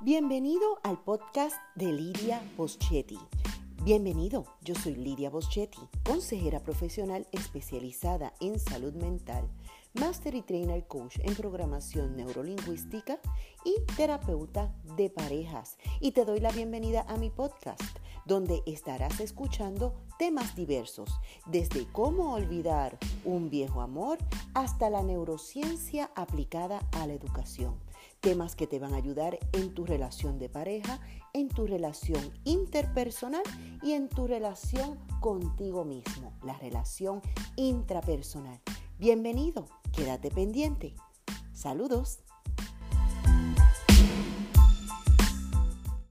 Bienvenido al podcast de Lidia Boschetti. Bienvenido, yo soy Lidia Boschetti, consejera profesional especializada en salud mental, Master y Trainer Coach en programación neurolingüística y terapeuta de parejas. Y te doy la bienvenida a mi podcast, donde estarás escuchando temas diversos, desde cómo olvidar un viejo amor hasta la neurociencia aplicada a la educación. Temas que te van a ayudar en tu relación de pareja, en tu relación interpersonal y en tu relación contigo mismo, la relación intrapersonal. Bienvenido, quédate pendiente. Saludos.